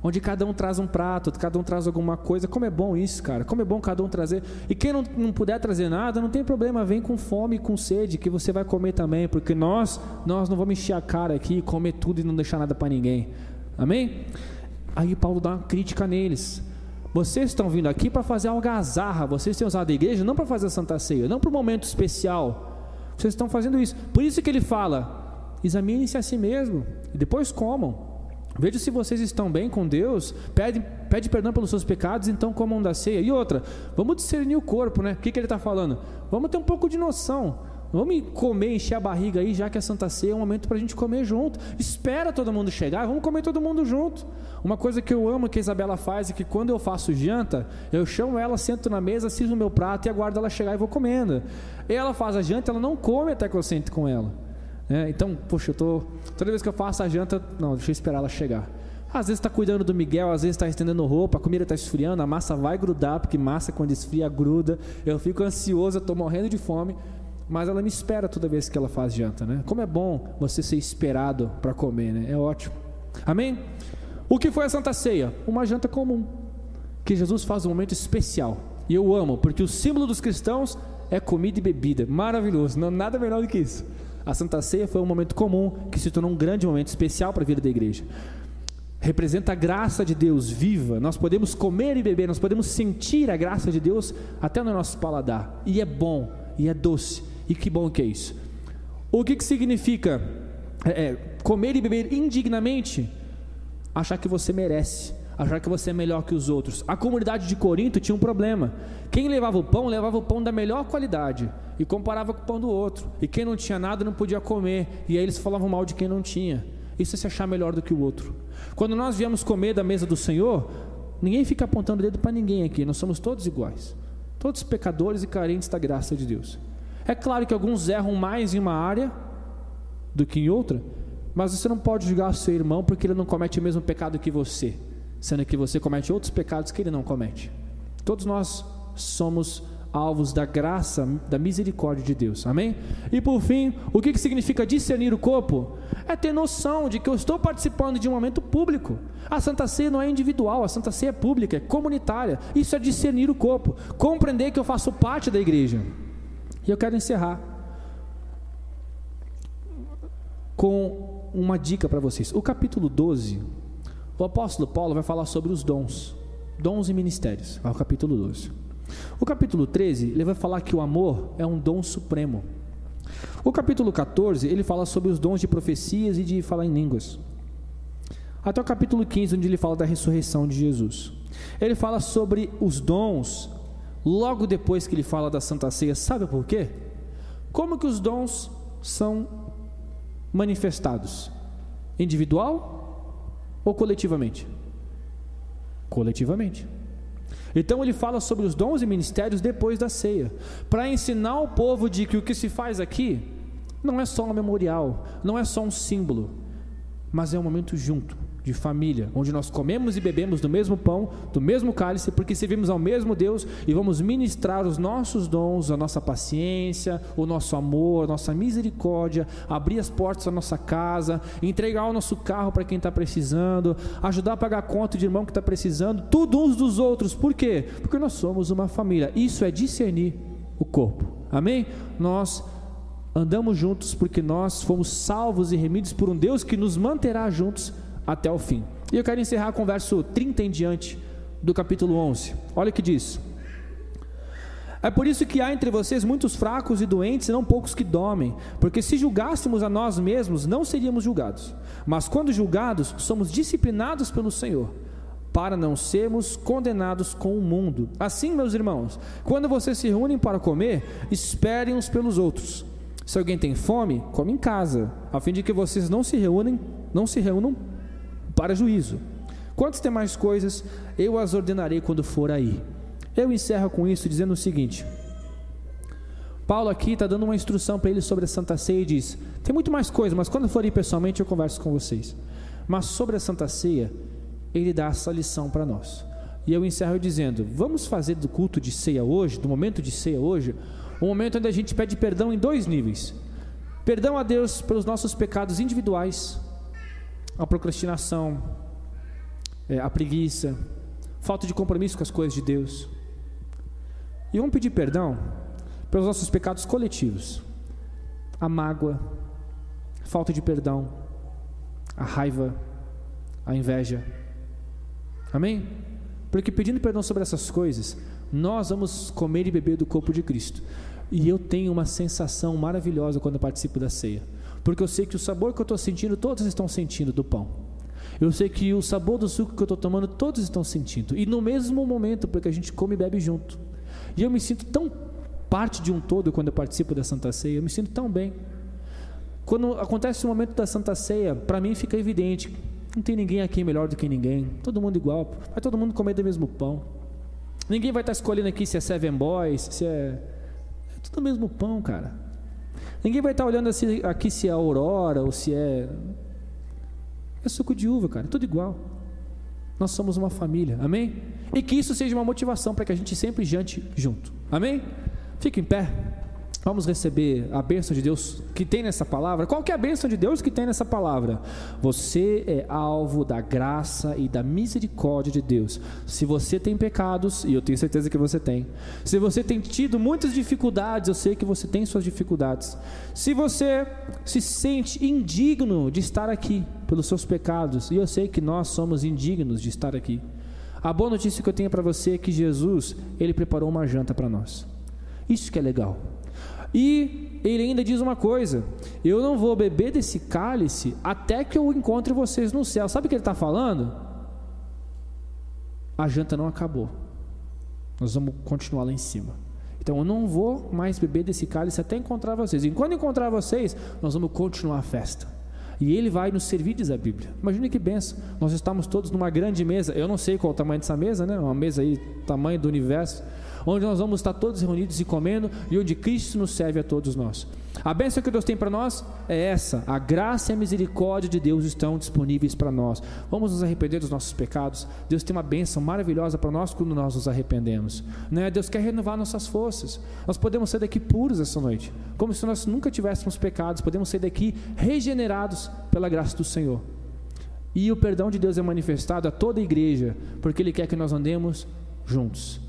Onde cada um traz um prato, cada um traz alguma coisa. Como é bom isso, cara. Como é bom cada um trazer. E quem não, não puder trazer nada, não tem problema. Vem com fome e com sede, que você vai comer também. Porque nós, nós não vamos encher a cara aqui, comer tudo e não deixar nada para ninguém. Amém? Aí Paulo dá uma crítica neles. Vocês estão vindo aqui para fazer algazarra. Vocês têm usado a igreja não para fazer a Santa Ceia, não para um momento especial. Vocês estão fazendo isso. Por isso que ele fala: examine-se a si mesmo e depois comam. Veja se vocês estão bem com Deus. Pede, pede perdão pelos seus pecados, então comam da ceia. E outra, vamos discernir o corpo, né? O que, que ele está falando? Vamos ter um pouco de noção. Vamos comer, encher a barriga aí, já que a Santa Ceia é um momento para a gente comer junto. Espera todo mundo chegar, vamos comer todo mundo junto. Uma coisa que eu amo que a Isabela faz é que quando eu faço janta, eu chamo ela, sento na mesa, sirvo o meu prato e aguardo ela chegar e vou comendo. E ela faz a janta, ela não come até que eu sente com ela. É, então, poxa, eu tô. Toda vez que eu faço a janta, não, deixa eu esperar ela chegar. Às vezes está cuidando do Miguel, às vezes está estendendo roupa, a comida está esfriando, a massa vai grudar, porque massa quando esfria gruda. Eu fico ansioso, estou morrendo de fome, mas ela me espera toda vez que ela faz janta, né? Como é bom você ser esperado para comer, né? É ótimo. Amém? O que foi a Santa Ceia? Uma janta comum, que Jesus faz um momento especial. E eu amo, porque o símbolo dos cristãos é comida e bebida. Maravilhoso, não nada melhor do que isso. A Santa Ceia foi um momento comum que se tornou um grande momento especial para a vida da igreja. Representa a graça de Deus viva. Nós podemos comer e beber, nós podemos sentir a graça de Deus até no nosso paladar. E é bom, e é doce. E que bom que é isso. O que, que significa é, é comer e beber indignamente? Achar que você merece achar que você é melhor que os outros. A comunidade de Corinto tinha um problema. Quem levava o pão, levava o pão da melhor qualidade e comparava com o pão do outro. E quem não tinha nada não podia comer. E aí eles falavam mal de quem não tinha. Isso é se achar melhor do que o outro. Quando nós viemos comer da mesa do Senhor, ninguém fica apontando dedo para ninguém aqui. Nós somos todos iguais. Todos pecadores e carentes da graça de Deus. É claro que alguns erram mais em uma área do que em outra, mas você não pode julgar seu irmão porque ele não comete o mesmo pecado que você sendo que você comete outros pecados que ele não comete. Todos nós somos alvos da graça, da misericórdia de Deus. Amém? E por fim, o que, significa discernir o corpo? É ter noção de que eu estou participando de um momento público. A Santa Ceia não é individual, a Santa Ceia é pública, é comunitária. Isso é discernir o corpo, compreender que eu faço parte da igreja. E eu quero encerrar com uma dica para vocês. O capítulo 12 o apóstolo Paulo vai falar sobre os dons, dons e ministérios, o capítulo 12. O capítulo 13, ele vai falar que o amor é um dom supremo. O capítulo 14, ele fala sobre os dons de profecias e de falar em línguas. Até o capítulo 15, onde ele fala da ressurreição de Jesus. Ele fala sobre os dons, logo depois que ele fala da Santa Ceia. Sabe por quê? Como que os dons são manifestados? Individual ou coletivamente? Coletivamente. Então ele fala sobre os dons e ministérios depois da ceia, para ensinar o povo de que o que se faz aqui não é só um memorial, não é só um símbolo, mas é um momento junto de família, onde nós comemos e bebemos do mesmo pão, do mesmo cálice, porque servimos ao mesmo Deus e vamos ministrar os nossos dons, a nossa paciência, o nosso amor, a nossa misericórdia, abrir as portas da nossa casa, entregar o nosso carro para quem está precisando, ajudar a pagar a conta de irmão que está precisando, tudo uns dos outros. Por quê? Porque nós somos uma família. Isso é discernir o corpo. Amém? Nós andamos juntos porque nós fomos salvos e remidos por um Deus que nos manterá juntos até o fim. E eu quero encerrar com o verso 30 em diante do capítulo 11. Olha o que diz: É por isso que há entre vocês muitos fracos e doentes, e não poucos que dormem, porque se julgássemos a nós mesmos, não seríamos julgados. Mas quando julgados, somos disciplinados pelo Senhor, para não sermos condenados com o mundo. Assim, meus irmãos, quando vocês se reúnem para comer, esperem uns pelos outros. Se alguém tem fome, come em casa, a fim de que vocês não se reúnem, não se reúnam para juízo. Quantas demais coisas eu as ordenarei quando for aí. Eu encerro com isso dizendo o seguinte: Paulo aqui está dando uma instrução para eles sobre a Santa Ceia e diz: tem muito mais coisa, mas quando for ir pessoalmente eu converso com vocês. Mas sobre a Santa Ceia, ele dá essa lição para nós. E eu encerro dizendo: vamos fazer do culto de ceia hoje, do momento de ceia hoje, um momento onde a gente pede perdão em dois níveis. Perdão a Deus pelos nossos pecados individuais, a procrastinação, é, a preguiça, falta de compromisso com as coisas de Deus. E vamos pedir perdão pelos nossos pecados coletivos, a mágoa, a falta de perdão, a raiva, a inveja. Amém? Porque pedindo perdão sobre essas coisas, nós vamos comer e beber do corpo de Cristo. E eu tenho uma sensação maravilhosa quando participo da ceia. Porque eu sei que o sabor que eu estou sentindo, todos estão sentindo do pão. Eu sei que o sabor do suco que eu estou tomando, todos estão sentindo. E no mesmo momento, porque a gente come e bebe junto. E eu me sinto tão parte de um todo quando eu participo da Santa Ceia. Eu me sinto tão bem. Quando acontece o momento da Santa Ceia, para mim fica evidente: não tem ninguém aqui melhor do que ninguém. Todo mundo igual. Vai todo mundo comer do mesmo pão. Ninguém vai estar escolhendo aqui se é Seven Boys, se é. É tudo o mesmo pão, cara. Ninguém vai estar olhando assim, aqui se é Aurora ou se é. É suco de uva, cara. É tudo igual. Nós somos uma família, amém? E que isso seja uma motivação para que a gente sempre jante junto, amém? Fique em pé. Vamos receber a bênção de Deus que tem nessa palavra. Qual que é a bênção de Deus que tem nessa palavra? Você é alvo da graça e da misericórdia de Deus. Se você tem pecados, e eu tenho certeza que você tem. Se você tem tido muitas dificuldades, eu sei que você tem suas dificuldades. Se você se sente indigno de estar aqui pelos seus pecados, e eu sei que nós somos indignos de estar aqui. A boa notícia que eu tenho para você é que Jesus, ele preparou uma janta para nós. Isso que é legal. E ele ainda diz uma coisa: Eu não vou beber desse cálice até que eu encontre vocês no céu. Sabe o que ele está falando? A janta não acabou. Nós vamos continuar lá em cima. Então eu não vou mais beber desse cálice até encontrar vocês. E quando encontrar vocês, nós vamos continuar a festa. E ele vai nos servir, diz a Bíblia. Imagine que benção. Nós estamos todos numa grande mesa. Eu não sei qual o tamanho dessa mesa, né? Uma mesa aí, tamanho do universo onde nós vamos estar todos reunidos e comendo e onde Cristo nos serve a todos nós. A bênção que Deus tem para nós é essa: a graça e a misericórdia de Deus estão disponíveis para nós. Vamos nos arrepender dos nossos pecados. Deus tem uma bênção maravilhosa para nós quando nós nos arrependemos. Né? Deus quer renovar nossas forças. Nós podemos sair daqui puros essa noite, como se nós nunca tivéssemos pecados. Podemos sair daqui regenerados pela graça do Senhor. E o perdão de Deus é manifestado a toda a igreja, porque Ele quer que nós andemos juntos.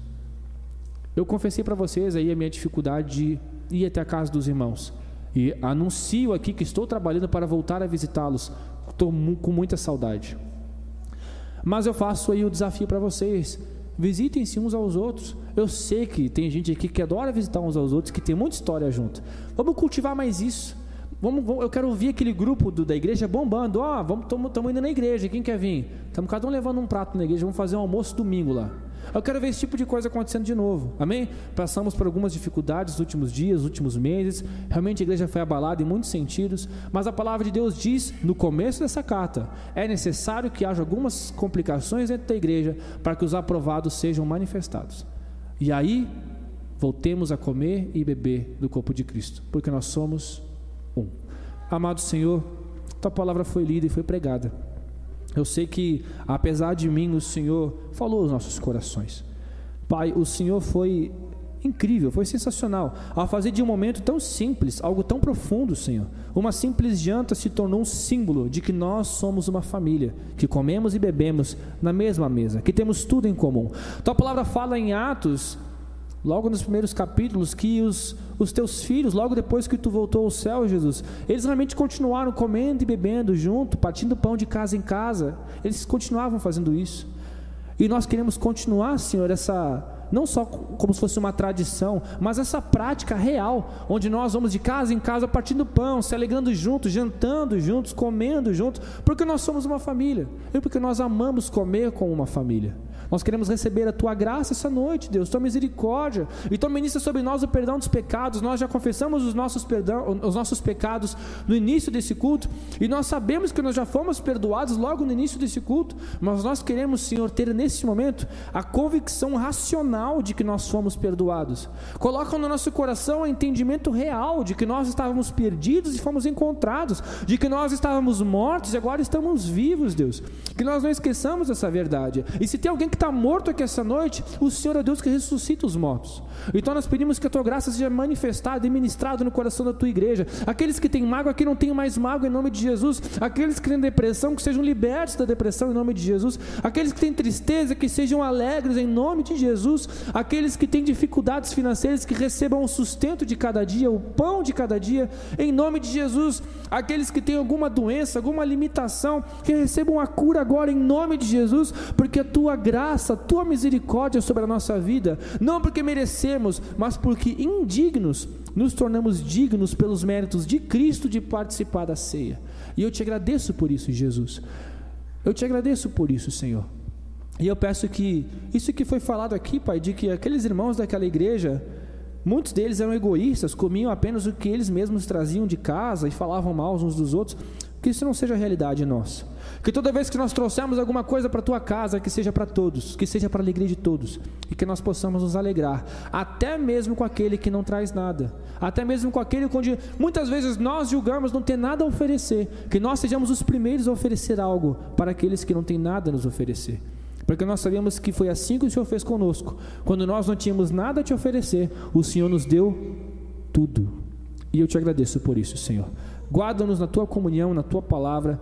Eu confessei para vocês aí a minha dificuldade de ir até a casa dos irmãos. E anuncio aqui que estou trabalhando para voltar a visitá-los. Estou com muita saudade. Mas eu faço aí o desafio para vocês. Visitem-se uns aos outros. Eu sei que tem gente aqui que adora visitar uns aos outros, que tem muita história junto. Vamos cultivar mais isso. Vamos, vamos eu quero ouvir aquele grupo do, da igreja bombando. Ó, oh, estamos indo na igreja. Quem quer vir? Estamos cada um levando um prato na igreja. Vamos fazer um almoço domingo lá. Eu quero ver esse tipo de coisa acontecendo de novo. Amém? Passamos por algumas dificuldades nos últimos dias, nos últimos meses. Realmente a igreja foi abalada em muitos sentidos. Mas a palavra de Deus diz no começo dessa carta: é necessário que haja algumas complicações dentro da igreja para que os aprovados sejam manifestados. E aí, voltemos a comer e beber do corpo de Cristo, porque nós somos um. Amado Senhor, tua palavra foi lida e foi pregada. Eu sei que, apesar de mim, o Senhor falou aos nossos corações. Pai, o Senhor foi incrível, foi sensacional. Ao fazer de um momento tão simples, algo tão profundo, Senhor. Uma simples janta se tornou um símbolo de que nós somos uma família, que comemos e bebemos na mesma mesa, que temos tudo em comum. Tua palavra fala em Atos logo nos primeiros capítulos, que os, os teus filhos, logo depois que tu voltou ao céu, Jesus, eles realmente continuaram comendo e bebendo junto, partindo pão de casa em casa, eles continuavam fazendo isso. E nós queremos continuar, Senhor, essa não só como se fosse uma tradição, mas essa prática real, onde nós vamos de casa em casa partindo pão, se alegrando juntos, jantando juntos, comendo juntos, porque nós somos uma família e porque nós amamos comer com uma família. Nós queremos receber a tua graça essa noite, Deus, tua misericórdia. E tua ministra sobre nós o perdão dos pecados. Nós já confessamos os nossos, perdão, os nossos pecados no início desse culto. E nós sabemos que nós já fomos perdoados logo no início desse culto. Mas nós queremos, Senhor, ter nesse momento a convicção racional de que nós fomos perdoados. Coloca no nosso coração o entendimento real de que nós estávamos perdidos e fomos encontrados. De que nós estávamos mortos e agora estamos vivos, Deus. Que nós não esqueçamos essa verdade. E se tem alguém que está morto aqui essa noite, o Senhor é Deus que ressuscita os mortos. Então nós pedimos que a tua graça seja manifestada e ministrada no coração da tua igreja. Aqueles que têm mágoa, que não tenham mais mágoa em nome de Jesus. Aqueles que têm depressão, que sejam libertos da depressão em nome de Jesus. Aqueles que têm tristeza, que sejam alegres em nome de Jesus. Aqueles que têm dificuldades financeiras, que recebam o sustento de cada dia, o pão de cada dia, em nome de Jesus. Aqueles que têm alguma doença, alguma limitação, que recebam a cura agora em nome de Jesus, porque a tua graça, a tua misericórdia sobre a nossa vida, não porque merecemos, mas porque indignos nos tornamos dignos pelos méritos de Cristo de participar da ceia. E eu te agradeço por isso, Jesus. Eu te agradeço por isso, Senhor. E eu peço que isso que foi falado aqui, Pai, de que aqueles irmãos daquela igreja, muitos deles eram egoístas, comiam apenas o que eles mesmos traziam de casa e falavam mal uns dos outros, que isso não seja realidade nossa. Que toda vez que nós trouxermos alguma coisa para a tua casa, que seja para todos, que seja para a alegria de todos, e que nós possamos nos alegrar, até mesmo com aquele que não traz nada, até mesmo com aquele onde muitas vezes nós julgamos não ter nada a oferecer, que nós sejamos os primeiros a oferecer algo para aqueles que não têm nada a nos oferecer. Porque nós sabemos que foi assim que o Senhor fez conosco. Quando nós não tínhamos nada a te oferecer, o Senhor nos deu tudo. E eu te agradeço por isso, Senhor. Guarda-nos na tua comunhão, na tua palavra